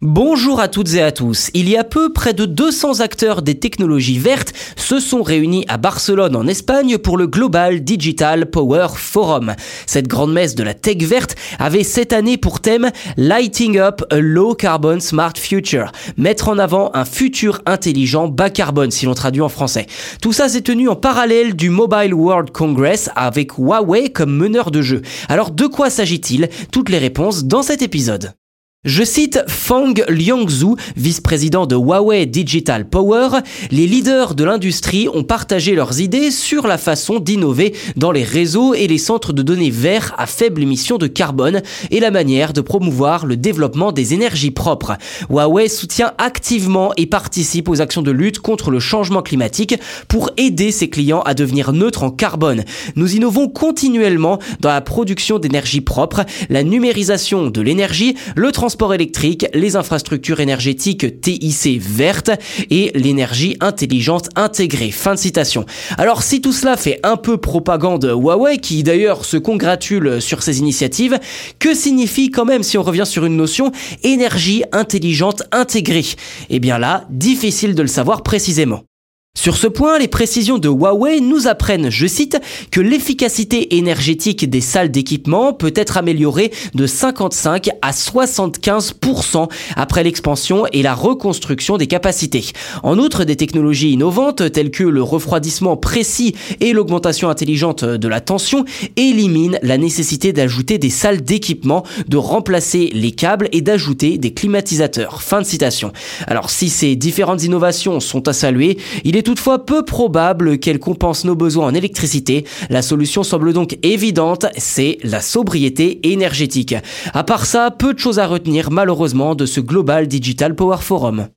Bonjour à toutes et à tous. Il y a peu, près de 200 acteurs des technologies vertes se sont réunis à Barcelone en Espagne pour le Global Digital Power Forum. Cette grande messe de la tech verte avait cette année pour thème Lighting Up a Low Carbon Smart Future. Mettre en avant un futur intelligent bas carbone si l'on traduit en français. Tout ça s'est tenu en parallèle du Mobile World Congress avec Huawei comme meneur de jeu. Alors de quoi s'agit-il? Toutes les réponses dans cet épisode. Je cite Fang Liangzhu, vice-président de Huawei Digital Power, les leaders de l'industrie ont partagé leurs idées sur la façon d'innover dans les réseaux et les centres de données verts à faible émission de carbone et la manière de promouvoir le développement des énergies propres. Huawei soutient activement et participe aux actions de lutte contre le changement climatique pour aider ses clients à devenir neutres en carbone. Nous innovons continuellement dans la production d'énergie propre, la numérisation de l'énergie, le transport transport électrique, les infrastructures énergétiques TIC vertes et l'énergie intelligente intégrée. Fin de citation. Alors si tout cela fait un peu propagande Huawei, qui d'ailleurs se congratule sur ces initiatives, que signifie quand même, si on revient sur une notion, énergie intelligente intégrée? Eh bien là, difficile de le savoir précisément. Sur ce point, les précisions de Huawei nous apprennent, je cite, que l'efficacité énergétique des salles d'équipement peut être améliorée de 55 à 75% après l'expansion et la reconstruction des capacités. En outre, des technologies innovantes telles que le refroidissement précis et l'augmentation intelligente de la tension éliminent la nécessité d'ajouter des salles d'équipement, de remplacer les câbles et d'ajouter des climatisateurs. Fin de citation. Alors si ces différentes innovations sont à saluer, il est toutefois peu probable qu'elle compense nos besoins en électricité. La solution semble donc évidente, c'est la sobriété énergétique. À part ça, peu de choses à retenir malheureusement de ce Global Digital Power Forum.